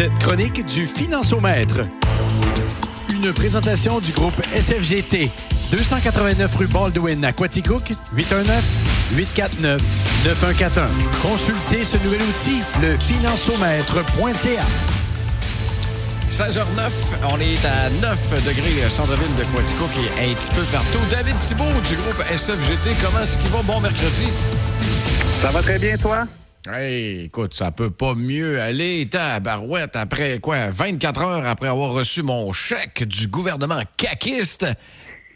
cette chronique du Financiomètre. Une présentation du groupe SFGT. 289 rue Baldwin à Quaticook, 819-849-9141. Consultez ce nouvel outil, le financiomètre.ca. 16h09, on est à 9 degrés centre-ville de Quaticook et un petit peu partout. David Thibault du groupe SFGT, comment est-ce qu'il va? Bon mercredi. Ça va très bien, toi? Hey, écoute, ça peut pas mieux aller. Barouette, après quoi, 24 heures après avoir reçu mon chèque du gouvernement caquiste,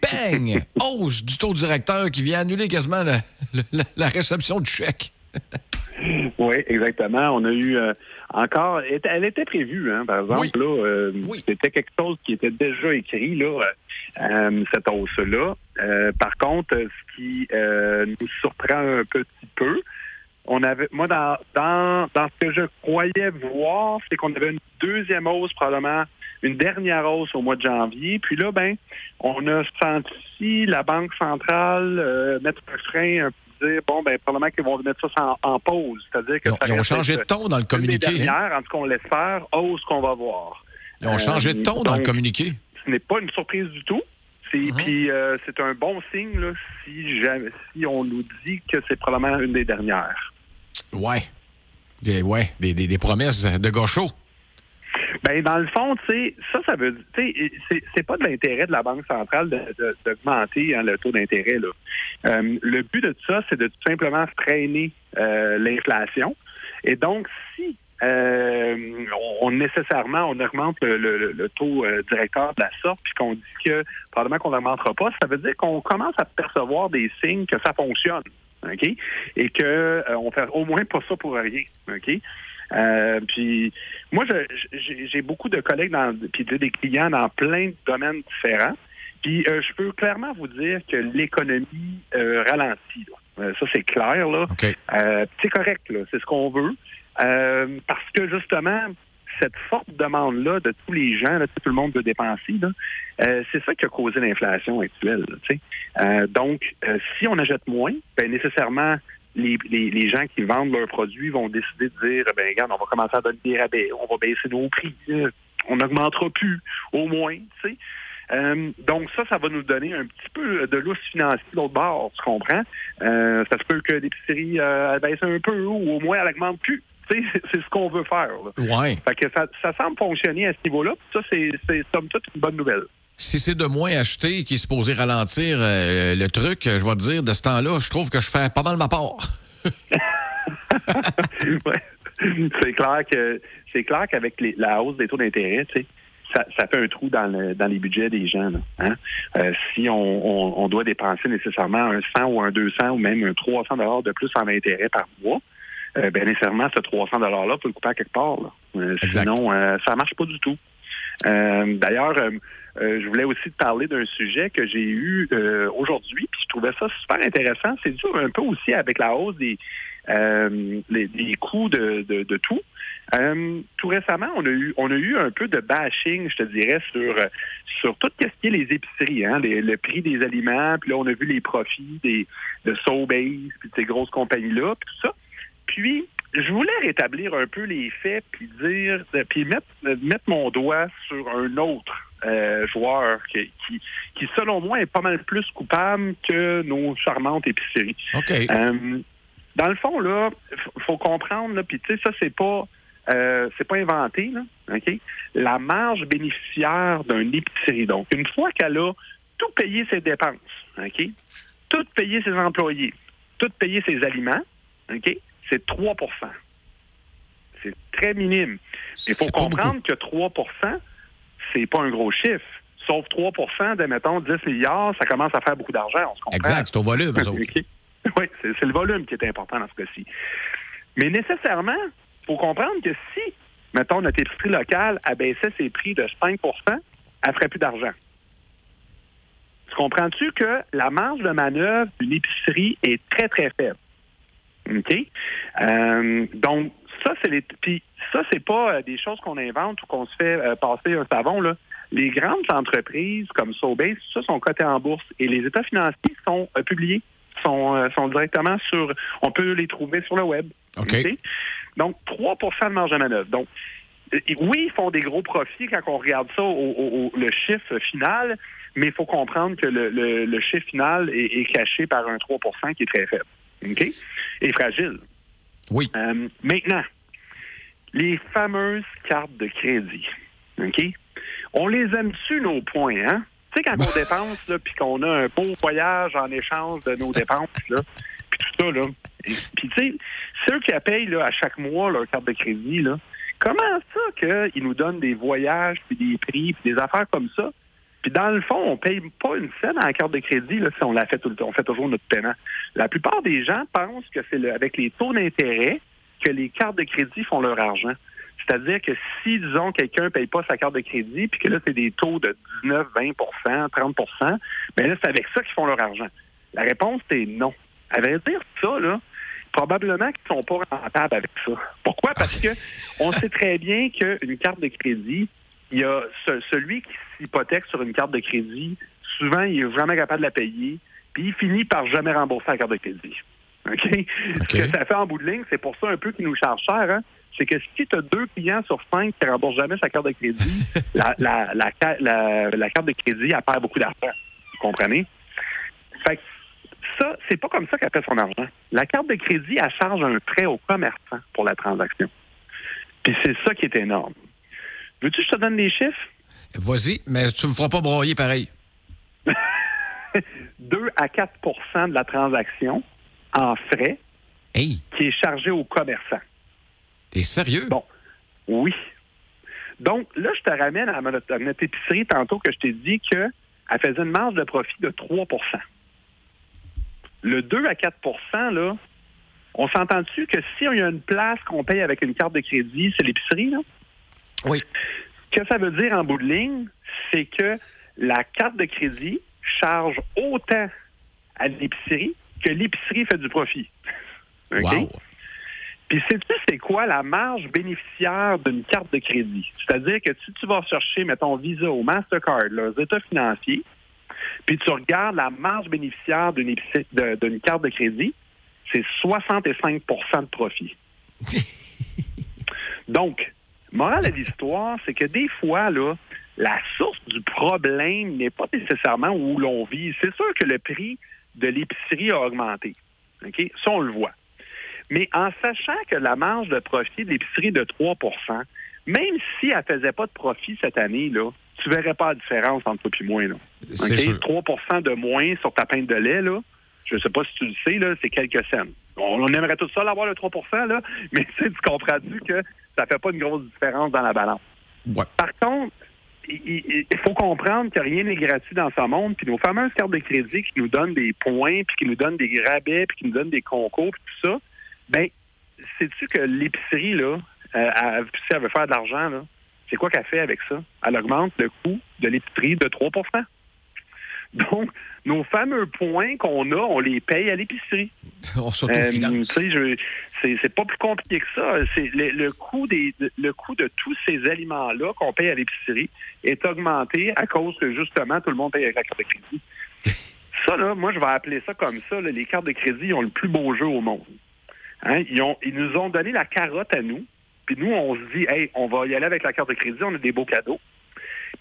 bang! Hausse du taux directeur qui vient annuler quasiment la, réception du chèque. oui, exactement. On a eu euh, encore... Elle était prévue, hein, par exemple. Là, euh, C'était quelque chose qui était déjà écrit, là, euh, cette hausse-là. par contre, ce qui nous surprend un petit peu, on avait, moi, dans, dans, dans ce que je croyais voir, c'est qu'on avait une deuxième hausse, probablement une dernière hausse au mois de janvier. Puis là, ben, on a senti la Banque centrale euh, mettre un frein, un peu dire, bon, ben, probablement qu'ils vont mettre ça en, pause. C'est-à-dire que ils, ont changé de ton dans le communiqué. Hein? En tout cas, on laisse faire, hausse qu'on va voir. Ils ont changé de ton dans le euh, communiqué. Ce n'est pas une surprise du tout. Uh-huh. Puis euh, c'est un bon signe là, si, si on nous dit que c'est probablement une des dernières. Ouais. Des, ouais, des, des, promesses de gaucho. Ben dans le fond, ça, ça veut dire, c'est pas de l'intérêt de la Banque centrale d'augmenter hein, le taux d'intérêt. Euh, le but de ça, c'est de tout simplement freiner euh, l'inflation. Et donc, si euh, on, nécessairement on augmente le, taux directeur de la sorte, puis qu'on dit que probablement qu'on n'augmentera pas, ça veut dire qu'on commence à percevoir des signes que ça fonctionne. OK? Et que euh, on fait au moins pas ça pour rien. OK? Euh, puis moi, j'ai beaucoup de collègues dans, puis des clients dans plein de domaines différents. Puis euh, je peux clairement vous dire que l'économie ralentit. ça, c'est clair. là. c'est correct, là. C'est ce qu'on veut. parce que justement, cette forte demande-là de tous les gens, là, tout le monde veut dépenser, euh, c'est ça qui a causé l'inflation actuelle. Euh, donc, euh, si on achète moins, ben, nécessairement, les, gens qui vendent leurs produits vont décider de dire, ben regarde, on va commencer à donner des rabais, on va baisser nos prix, on n'augmentera plus, au moins, donc ça, ça va nous donner un petit peu de lousse financier de l'autre bord, tu comprends? ça se peut que l'épicerie baisse un peu ou au moins elle n'augmente plus c'est ce qu'on veut faire. Ouais. Fait que ça, semble fonctionner à ce niveau-là. Ça, c'est somme toute une bonne nouvelle. Si c'est de moins acheter qui est supposé ralentir euh, le truc, je vais te dire, de ce temps-là, je trouve que je fais pas mal ma part. C'est clair que c'est clair qu'avec la hausse des taux d'intérêt, ça, fait un trou dans, les budgets des gens. Hein. Euh, si on, doit dépenser nécessairement un 100 ou un 200 ou même un 300 de plus en intérêt par mois, euh, ben, nécessairement, ce 300 $-là peut le couper à quelque part. Euh, sinon, euh, ça marche pas du tout. D'ailleurs, je voulais aussi te parler d'un sujet que j'ai eu aujourd'hui, puis je trouvais ça super intéressant. C'est dû un peu aussi avec la hausse des, les, coûts de, de, tout. tout récemment, on a eu on a eu un peu de bashing, je te dirais, sur sur tout ce qui est les épiceries, hein, le prix des aliments, puis là on a vu les profits des de Sobeys, puis de ces grosses compagnies là, puis tout ça. Puis, je voulais rétablir un peu les faits, puis dire, puis mettre, mettre mon doigt sur un autre euh, joueur qui, qui, selon moi, est pas mal plus coupable que nos charmantes épiceries. Euh, dans le fond, là, faut comprendre, puis tu sais, ça, c'est pas. Euh, c'est pas inventé, là, OK? La marge bénéficiaire d'un épicerie. Donc, une fois qu'elle a tout payé ses dépenses, OK? Tout payé ses employés, tout payé ses aliments, OK? C'est 3% C'est très minime. Il faut comprendre que 3% c'est pas un gros chiffre. Sauf 3% de, mettons, 10 milliards, ça commence à faire beaucoup d'argent. Exact, c'est au volume. oui, c'est le volume qui est important dans ce cas-ci. Mais nécessairement, il faut comprendre que si, mettons, notre épicerie locale abaissait ses prix de 5% elle ferait plus d'argent. Tu comprends-tu que la marge de manœuvre d'une épicerie est très, très faible? OK? Euh, donc, ça, c'est les. Puis, ça, c'est pas euh, des choses qu'on invente ou qu'on se fait euh, passer un savon, là. Les grandes entreprises comme Sobeys, ça, sont cotées en bourse et les états financiers sont publiés, sont, sont directement sur. On peut les trouver sur le web. OK. Donc, 3 de marge de manœuvre. Donc, oui, ils font des gros profits quand on regarde ça au, le chiffre final, mais il faut comprendre que le, chiffre final est, caché par un 3% qui est très faible. OK? Et fragile. Oui. Euh, maintenant, les fameuses cartes de crédit. OK? On les aime-tu, nos points, hein? Tu sais, quand on dépense, puis qu'on a un beau voyage en échange de nos dépenses, là, puis tout ça, là. Puis, tu sais, ceux qui payent là, à chaque mois leur carte de crédit, là, comment ça qu'ils nous donnent des voyages, puis des prix, puis des affaires comme ça? Puis dans le fond, on paye pas une scène à la carte de crédit là, si on la fait tout le temps. On fait toujours notre paiement. La plupart des gens pensent que c'est avec les taux d'intérêt que les cartes de crédit font leur argent. C'est-à-dire que si, disons, quelqu'un ne paye pas sa carte de crédit, puis que là, c'est des taux de 19, 20% 30% bien là, c'est avec ça qu'ils font leur argent. La réponse est non. À vrai dire, ça, là, probablement qu'ils ne sont pas rentables avec ça. Pourquoi? Parce que on sait très bien qu'une carte de crédit, il y a celui qui s'hypothèque sur une carte de crédit, souvent, il est jamais capable de la payer, puis il finit par jamais rembourser la carte de crédit. OK? Ce que ça fait en bout de ligne, c'est pour ça un peu qu'il nous charge cher, hein? c'est que si tu as deux clients sur cinq qui ne remboursent jamais sa carte de crédit, la, la, carte de crédit, elle perd beaucoup d'argent. Vous comprenez? Fait que ça, c'est pas comme ça qu'elle fait son argent. La carte de crédit, elle charge un prêt au commerçant pour la transaction. Puis c'est ça qui est énorme. Veux-tu que je te donne des chiffres? Vas-y, mais tu me feras pas broyer pareil. 2 à 4% de la transaction en frais qui est chargé au commerçant. T'es sérieux? Bon, oui. Donc, là, je te ramène à notre, épicerie tantôt que je t'ai dit qu'elle faisait une marge de profit de 3% Le 2 à 4% là, on s'entend-tu que si il y a une place qu'on paye avec une carte de crédit, c'est l'épicerie, là? Oui. Ce que ça veut dire en bout de ligne, c'est que la carte de crédit charge autant à l'épicerie que l'épicerie fait du profit. Wow. Puis sais-tu c'est quoi la marge bénéficiaire d'une carte de crédit? C'est-à-dire que si tu vas chercher, mettons, Visa ou Mastercard, leurs états financiers, puis tu regardes la marge bénéficiaire d'une carte de crédit, c'est 65% de profit. Donc, Morale de l'histoire, c'est que des fois, là, la source du problème n'est pas nécessairement où l'on vit. C'est sûr que le prix de l'épicerie a augmenté. OK? Ça, on le voit. Mais en sachant que la marge de profit de l'épicerie est de 3% même si elle ne faisait pas de profit cette année, là, tu ne verrais pas la différence entre toi et moi. Là. 3% de moins sur ta pinte de lait, là, je ne sais pas si tu le sais, là, c'est quelques cents. On, aimerait tout ça l'avoir le 3 là, mais tu comprends-tu que ça fait pas une grosse différence dans la balance? Par contre, il, faut comprendre que rien n'est gratuit dans ce monde. Puis nos fameuses cartes de crédit qui nous donnent des points, puis qui nous donnent des rabais, puis qui nous donnent des concours, puis tout ça, ben, sais-tu que l'épicerie, là, euh, si elle veut faire de l'argent, là, c'est quoi qu'elle fait avec ça? Elle augmente le coût de l'épicerie de 3% Donc, nos fameux points qu'on a, on les paye à l'épicerie. on s'autofinance. Euh, c'est pas plus compliqué que ça. C'est le, coût des le coût de tous ces aliments-là qu'on paye à l'épicerie est augmenté à cause que justement tout le monde paye avec la carte de crédit. ça, là, moi, je vais appeler ça comme ça. les cartes de crédit ont le plus beau jeu au monde. Hein? Ils, ont, ils nous ont donné la carotte à nous. Puis nous, on se dit, hey, on va y aller avec la carte de crédit, on a des beaux cadeaux.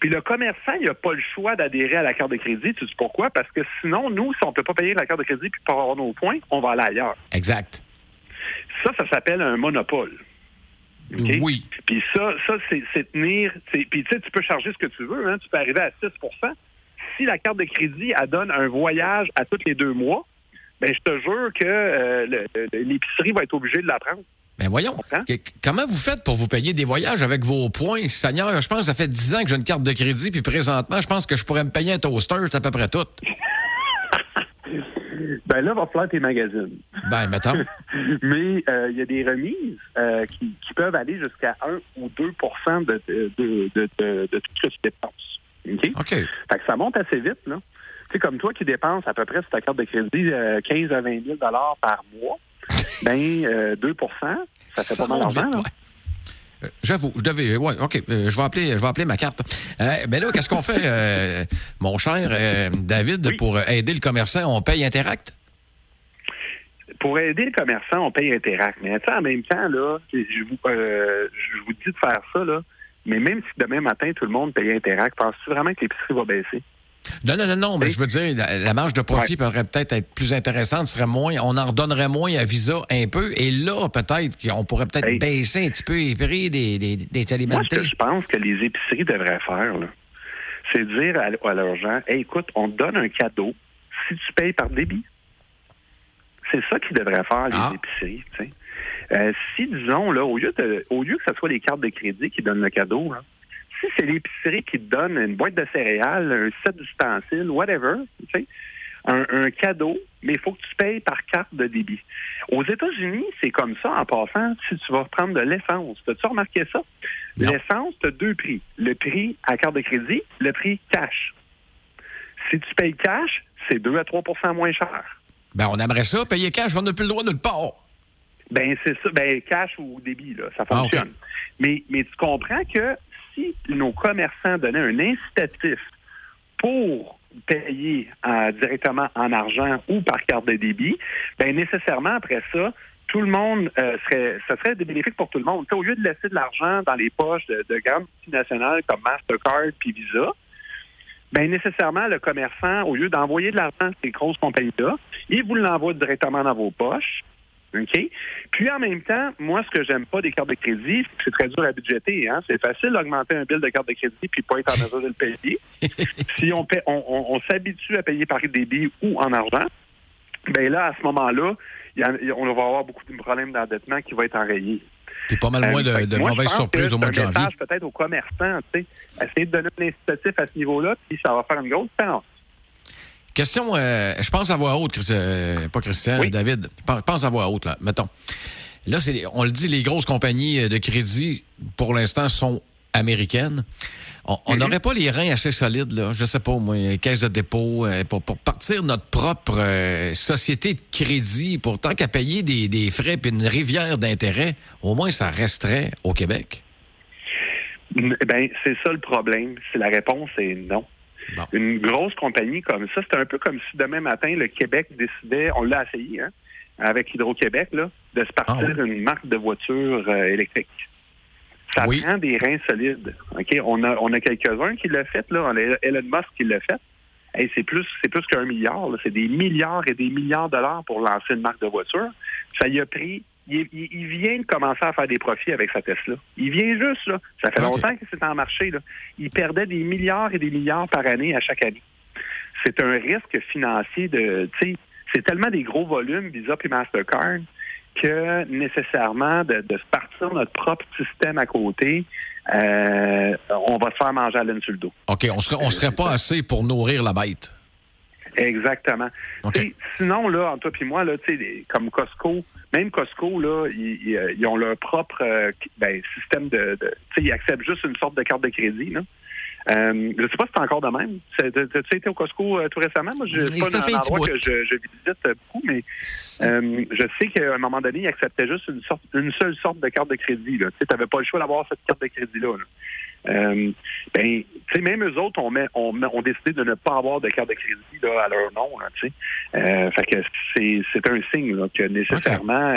Puis le commerçant, il n'a pas le choix d'adhérer à la carte de crédit. Tu sais pourquoi? Parce que sinon, nous, si on ne peut pas payer la carte de crédit puis pas avoir nos points, on va aller ailleurs. Exact. Ça, ça s'appelle un monopole. Oui. Puis ça, ça c'est tenir. Puis tu sais, tu peux charger ce que tu veux. Hein, tu peux arriver à 6% Si la carte de crédit, elle donne un voyage à tous les deux mois, ben je te jure que euh, l'épicerie va être obligée de la prendre. Ben voyons, comment vous faites pour vous payer des voyages avec vos points? Seigneur, je pense que ça fait 10 ans que j'ai une carte de crédit, puis présentement, je pense que je pourrais me payer un toaster, c'est à peu près tout. ben là, va falloir tes magazines. Ben, mettons. Mais euh, il y a des remises euh, qui, peuvent aller jusqu'à 1 ou 2 de, de, de, de, tout ce que tu dépenses. OK? OK. Fait que ça monte assez vite, là. Tu sais, comme toi qui dépenses à peu près sur ta carte de crédit 15 à 20 000 par mois, ben, 2% euh, ça fait pas mal d'argent. Euh, j'avoue, je devais. Ouais, OK. Euh, je vais appeler, je vais appeler ma carte. Mais ben là, qu'est-ce qu'on fait, mon cher David, pour aider le commerçant? On paye Interact? pour aider le commerçant, on paye Interac. Mais en même temps, là, je vous, euh, je vous dis de faire ça, là, mais même si demain matin, tout le monde paye Interac, penses-tu vraiment que l'épicerie va baisser? Non, non, non, non, mais je veux dire, la, marge de profit pourrait peut-être être plus intéressante, serait moins, on en redonnerait moins à Visa un peu, et là, peut-être qu'on pourrait peut-être baisser un petit peu les prix des, des, des aliments. Moi, ce que je pense que les épiceries devraient faire, c'est dire à, à leurs gens, écoute, on te donne un cadeau si tu payes par débit. C'est ça qu'ils devraient faire, les ah. épiceries. Euh, si, disons, là, au lieu, de, au lieu que ce soit les cartes de crédit qui donnent le cadeau, si c'est l'épicerie qui te donne une boîte de céréales, un set d'ustensiles, whatever, un, un, cadeau, mais il faut que tu payes par carte de débit. Aux États-Unis, c'est comme ça en passant si tu vas prendre de l'essence. As-tu remarqué ça? L'essence, tu as deux prix. Le prix à carte de crédit, le prix cash. Si tu payes cash, c'est 2 à 3% moins cher. Ben, on aimerait ça, payer cash, on n'a plus le droit de le part. Ben, c'est ça. Ben, cash ou débit, là, ça ah, fonctionne. mais, mais tu comprends que si nos commerçants donnaient un incitatif pour payer euh, directement en argent ou par carte de débit, ben nécessairement après ça, tout le monde euh, serait, ça serait des bénéfices pour tout le monde. au lieu de laisser de l'argent dans les poches de, de grandes multinationales comme Mastercard puis Visa, bien nécessairement, le commerçant, au lieu d'envoyer de l'argent à ces grosses compagnies-là, il vous l'envoie directement dans vos poches. OK? Puis en même temps, moi, ce que j'aime pas des cartes de crédit, c'est très dur à budgéter. Hein? C'est facile d'augmenter un bill de carte de crédit puis pas être en mesure de le payer. si on, paie, on, s'habitue à payer par débit ou en argent, bien là, à ce moment-là, on va avoir beaucoup de problèmes d'endettement qui vont être enrayés. Puis pas mal moins de, de mauvaises surprises au mois de janvier. peut-être aux commerçants, tu sais, essayer de donner un incitatif à ce niveau-là, puis ça va faire une grosse différence. Question, euh, je pense à voix haute, euh, pas Christian, David. Je pense à voix haute, là. Mettons. Là, on le dit, les grosses compagnies euh, de crédit, pour l'instant, sont américaines. On n'aurait mhm. pas les reins assez solides, là, je sais pas, moi, caisse de dépôt, euh, pour, partir notre propre euh, société de crédit, pour tant qu'à payer des, frais et une rivière d'intérêt, au moins ça resterait au Québec? Ben, c'est ça le problème. Si la réponse est non. Une grosse compagnie comme ça, c'est un peu comme si demain matin, le Québec décidait, on l'a essayé, hein, avec Hydro-Québec, de se partir ah une marque de voiture euh, électrique. Ça prend des reins solides. OK? On a, on a quelques-uns qui l'ont fait, là. On a Elon Musk qui l'a fait. et c'est plus, c'est plus qu'un milliard. C'est des milliards et des milliards de dollars pour lancer une marque de voiture. Ça y a pris. Il, vient de commencer à faire des profits avec sa Tesla. Il vient juste, là. Ça fait longtemps que c'est en marché, là. Il perdait des milliards et des milliards par année à chaque année. C'est un risque financier de, tu sais, c'est tellement des gros volumes, Visa et Mastercard, que nécessairement de, partir notre propre système à côté, euh, on va se faire manger à laine sur le dos. OK, on serait, on serait pas assez pour nourrir la bête. Exactement. Sinon, là, entre toi et moi, là, comme Costco, même Costco, là, ils, ont leur propre euh, ben, système de, de ils acceptent juste une sorte de carte de crédit. Là. Euh, je ne sais pas si c'est encore de même. Tu été au Costco euh, tout récemment? Moi, je c'est pas un endroit que je, visite beaucoup, mais euh, je sais qu'à un moment donné, ils acceptaient juste une, sorte, une seule sorte de carte de crédit. Tu n'avais pas le choix d'avoir cette carte de crédit-là. Ben, tu sais, même eux autres ont, ont, décidé de ne pas avoir de carte de crédit là, à leur nom. tu sais. fait que c'est un signe là, que nécessairement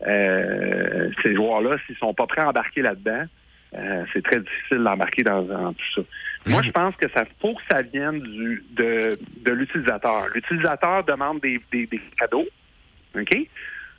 ces joueurs-là, s'ils sont pas prêts à embarquer là-dedans, euh, c'est très difficile d'embarquer dans, tout ça. Moi, je pense que ça faut que ça vienne du, de, de l'utilisateur. L'utilisateur demande des, des, cadeaux, OK?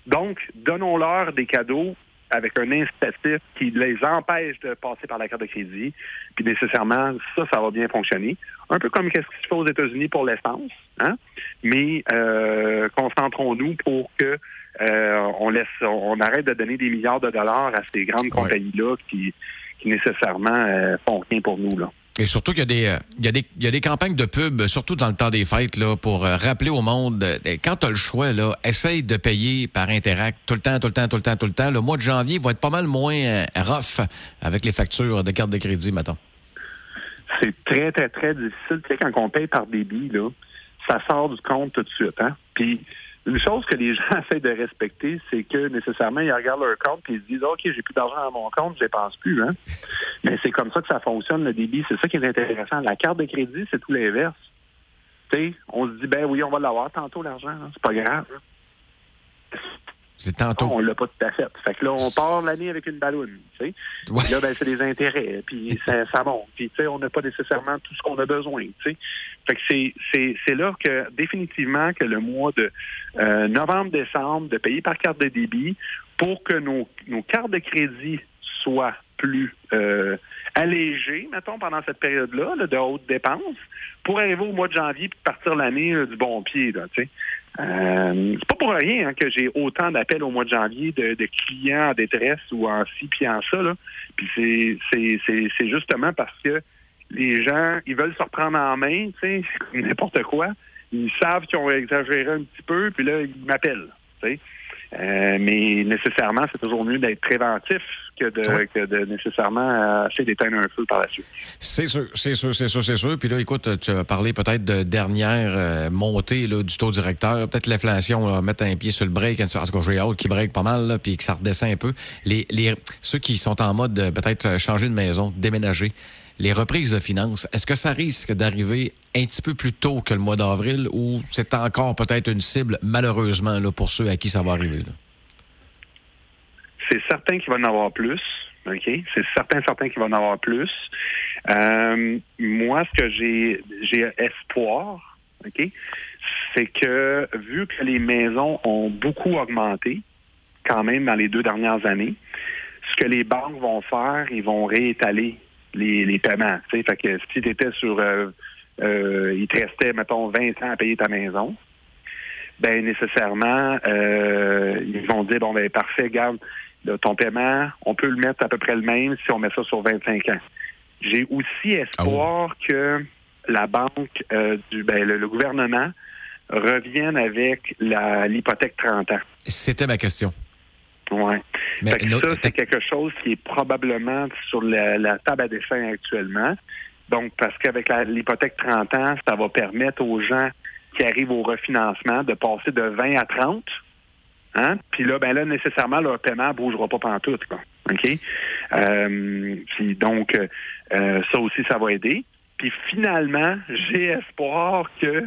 Donc, donnons-leur des cadeaux avec un incitatif qui les empêche de passer par la carte de crédit. Puis nécessairement, ça, ça va bien fonctionner. Un peu comme qu'est-ce qui se fait aux États-Unis pour l'essence. Hein? Mais euh, concentrons-nous pour que euh, on laisse, on arrête de donner des milliards de dollars à ces grandes compagnies-là qui, qui nécessairement euh, font rien pour nous. Là. Et surtout qu'il y, a des, euh, y, a des, campagnes de pub, surtout dans le temps des fêtes, là, pour euh, rappeler au monde, quand tu as le choix, là, essaye de payer par Interact tout le temps, tout le temps, tout le temps, tout le temps. Le mois de janvier va être pas mal moins rough avec les factures de carte de crédit, mettons. C'est très, très, très difficile. Tu sais, quand on paye par débit, là, ça sort du compte tout de suite. Hein? Puis une chose que les gens essaient de respecter, c'est que nécessairement, ils regardent leur compte et ils se disent OK, j'ai plus d'argent dans mon compte, je ne dépense plus. Hein? Mais c'est comme ça que ça fonctionne, le débit. C'est ça qui est intéressant. La carte de crédit, c'est tout l'inverse. on se dit ben oui, on va l'avoir tantôt l'argent, hein. c'est pas grave. C'est tantôt. On l'a pas tout à fait. Fait que là, on part l'année avec une balloune, tu sais. Ouais. Là, ben, c'est des intérêts, puis ça, ça monte. Puis, tu sais, on n'a pas nécessairement tout ce qu'on a besoin, tu sais. Fait que c'est là que, définitivement, que le mois de euh, novembre-décembre, de payer par carte de débit pour que nos, nos cartes de crédit soient plus euh, allégées, mettons, pendant cette période-là, là, de haute dépenses, pour arriver au mois de janvier puis partir l'année là, du bon pied. Euh, c'est pas pour rien hein, que j'ai autant d'appels au mois de janvier de, clients en détresse ou en ci puis en ça. Puis c'est, c'est, c'est, justement parce que les gens, ils veulent se reprendre en main, n'importe quoi. Ils savent qu'ils ont exagéré un petit peu, puis là, ils m'appellent. Euh, mais nécessairement, c'est toujours mieux d'être préventif que de, Ouais. que de nécessairement euh, essayer d'éteindre un feu par la suite. C'est sûr, c'est sûr, c'est sûr, c'est sûr. Puis là, écoute, tu as parlé peut-être de dernière euh, montée là, du taux directeur. Peut-être l'inflation, mettre un pied sur le break. En tout cas, j'ai hâte qu'il break pas mal, là, puis que ça redescend un peu. Les, les, ceux qui sont en mode de peut-être changer de maison, déménager, les reprises de finances, est-ce que ça risque d'arriver un petit peu plus tôt que le mois d'avril ou c'est encore peut-être une cible, malheureusement, là, pour ceux à qui ça va arriver? C'est certain qu'il va en avoir plus. OK? C'est certain, certain qu'il va en avoir plus. Euh, moi, ce que j'ai j'ai espoir, OK? C'est que vu que les maisons ont beaucoup augmenté, quand même dans les deux dernières années, ce que les banques vont faire, ils vont réétaler les, les paiements. Fait que si tu étais sur euh, euh, il te restait, mettons, 20 ans à payer ta maison, ben nécessairement, euh, ils vont dire bon ben parfait, garde ton paiement, on peut le mettre à peu près le même si on met ça sur 25 ans. J'ai aussi espoir que la banque euh, du ben, le, le gouvernement revienne avec l'hypothèque 30 ans. C'était ma question. Ouais. Mais Fait que notre- ça, c'est quelque chose qui est probablement sur la, la table à dessin actuellement. Donc, parce qu'avec l'hypothèque 30 ans, ça va permettre aux gens qui arrivent au refinancement de passer de 20 à 30. Hein? Puis là, ben là, nécessairement, leur paiement ne bougera pas pantoute. Quoi. OK? Euh, puis donc, euh, ça aussi, ça va aider. Puis finalement, j'ai espoir que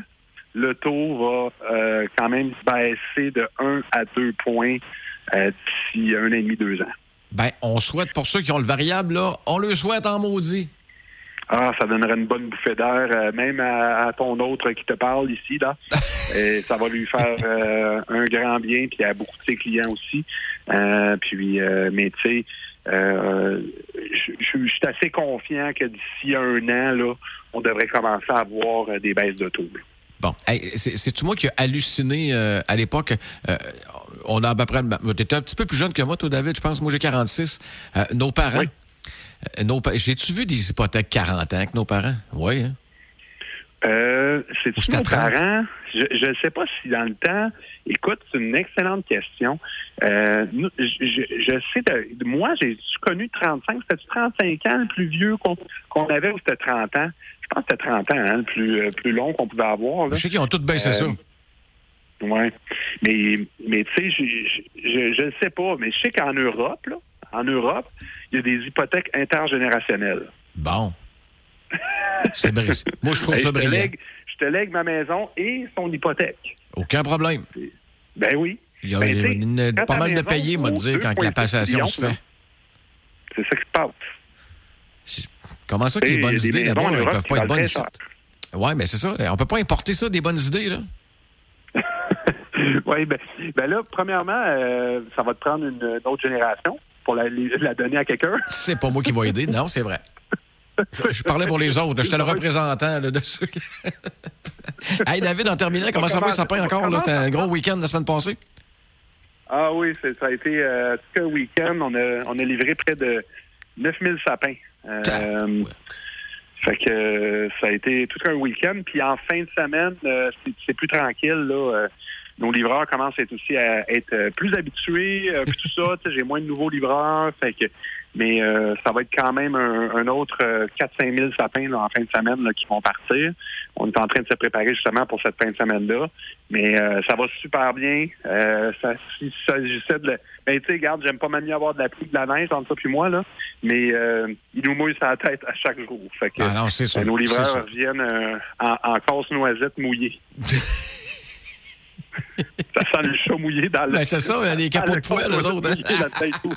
le taux va euh, quand même baisser de 1 à 2 points d'ici un an et demi, deux ans. Ben, on souhaite pour ceux qui ont le variable, là, on le souhaite en maudit. Ah, ça donnerait une bonne bouffée d'air, euh, même à, à ton autre qui te parle ici, là. Et ça va lui faire euh, un grand bien, puis à beaucoup de ses clients aussi. Euh, puis, euh, mais tu sais, euh, je suis assez confiant que d'ici un an, là, on devrait commencer à avoir euh, des baisses de taux. Bon, Hey, c'est- c'est-tu moi qui ai halluciné euh, à l'époque? Euh, on a à peu près. Tu étais un petit peu plus jeune que moi, toi, David, je pense. Moi, j'ai 46. Euh, nos parents. Oui. euh, nos J'ai-tu vu des hypothèques 40 ans que nos parents? Oui. Hein? Euh, Ou c'est c'était nos 30? parents? Je ne sais pas si dans le temps. Écoute, c'est une excellente question. Euh, nous, je, sais, de, moi, j'ai connu 35. C'était 35 ans le plus vieux qu'on avait ou c'était 30 ans? Je pense que c'était 30 ans, hein, le plus, euh, plus long qu'on pouvait avoir. Là. Je sais qu'ils ont tous baissé Euh, ça. Oui. Mais, mais tu sais, je ne sais pas, mais je sais qu'en Europe, là, en Europe, il y a des hypothèques intergénérationnelles. Bon. C'est brisé. Moi, je trouve Hey, ça je, te brillant. lègue, je te lègue ma maison et son hypothèque. Aucun problème. Ben oui. Il y a Ben, une- pas mal de payés, moi, dire, quand la 2,6 passation se fait. C'est ça qui se passe. Comment ça que les bonnes idées, d'abord, Europe peuvent pas être bonnes. Oui, mais c'est ça. On peut pas importer ça, des bonnes idées, là. Oui, ben, ben là, premièrement, euh, ça va te prendre une, une autre génération pour la, la donner à quelqu'un. C'est pas moi qui vais aider. Non, c'est vrai. Je, je parlais pour les autres. J'étais le représentant là, de ceux qui- Hey, David, en terminant, comment ça va, ça sapin encore? C'était un gros week-end la semaine passée? Ah oui, ça a été euh, tout un week-end. On a, on a livré près de 9000 sapins. Euh, Ouais. Fait que ça a été tout un week-end. Puis en fin de semaine, euh, c'est- plus tranquille. Là, nos livreurs commencent à être aussi à être euh, plus habitués. euh, puis tout ça, j'ai moins de nouveaux livreurs. Fait que, mais euh, ça va être quand même un, un autre 4-5 000 sapins là, en fin de semaine là, qui vont partir. On est en train de se préparer justement pour cette fin de semaine-là. Mais euh, ça va super bien. Euh, ça, s'il s'agissait de... le- Ben, tu sais, regarde, j'aime pas mal mieux avoir de la pluie de la neige entre ça puis moi, là. Mais euh, il nous mouille sa tête à chaque jour. Fait que Ah non, sûr. euh, nos livreurs euh, en, en casse noisette mouillée. ça sent le chat mouillé dans le. Ben, c'est ça, les capots de poêle, eux autres. Hein?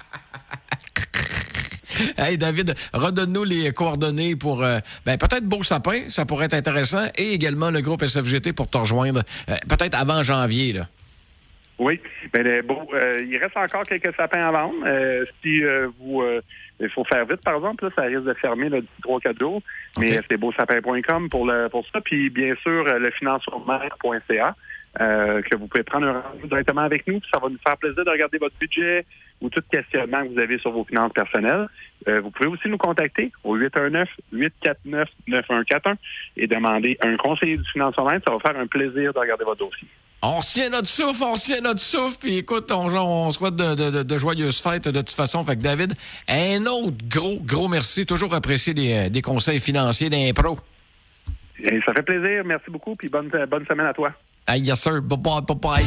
Hey David, redonne-nous les coordonnées pour euh, ben, peut-être Beau Sapin, ça pourrait être intéressant, et également le groupe SFGT pour te rejoindre euh, peut-être avant janvier. Là. Oui, mais bon, euh, il reste encore quelques sapins à vendre. si vous il faut faire vite, par exemple, ça risque de fermer d'ici 3-4 jours. Mais c'est beausapin.com pour le pour ça. Puis bien sûr, le financement.ca. Euh, que vous pouvez prendre un rendez-vous directement avec nous. Ça va nous faire plaisir de regarder votre budget ou tout questionnement que vous avez sur vos finances personnelles. Euh, vous pouvez aussi nous contacter au 819-849-9141 et demander un conseiller du financement. Ça va faire un plaisir de regarder votre dossier. On tient notre souffle, on tient notre souffle, puis écoute, on, on souhaite de, joyeuses fêtes de toute façon. Fait que David, un autre gros, gros merci. Toujours apprécié des, des conseils financiers d'impro. Ça fait plaisir. Merci beaucoup, puis bonne, bonne semaine à toi. yes, sir. Bye-bye, bye-bye.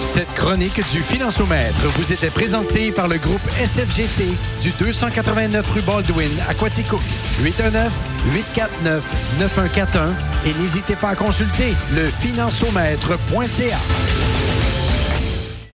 Cette chronique du Financiomètre vous était présentée par le groupe SFGT du 289 rue Baldwin à Quaticook. 819-849-9141 et n'hésitez pas à consulter le financiomètre.ca.